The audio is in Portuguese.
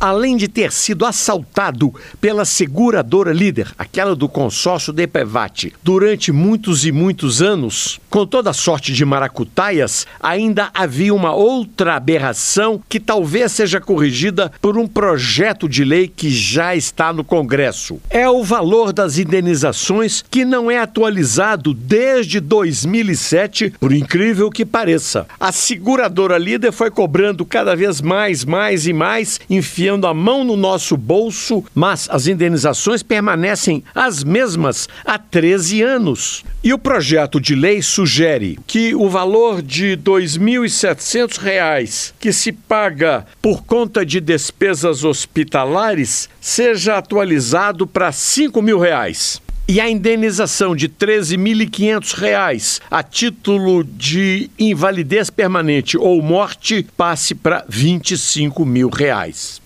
além de ter sido assaltado pela seguradora líder, aquela do consórcio DPVAT, durante muitos e muitos anos, com toda sorte de maracutaias, ainda havia uma outra aberração que talvez seja corrigida por um projeto de lei que já está no Congresso. É o valor das indenizações que não é atualizado desde 2007, por incrível que pareça. A seguradora líder foi cobrando cada vez mais, mais e mais, enfiando a mão no nosso bolso, mas as indenizações permanecem as mesmas há 13 anos. E o projeto de lei sugere que o valor de R$ 2.700 que se paga por conta de despesas hospitalares seja atualizado para 5 mil reais e a indenização de R$ 13.500 a título de invalidez permanente ou morte passe para 25 mil reais.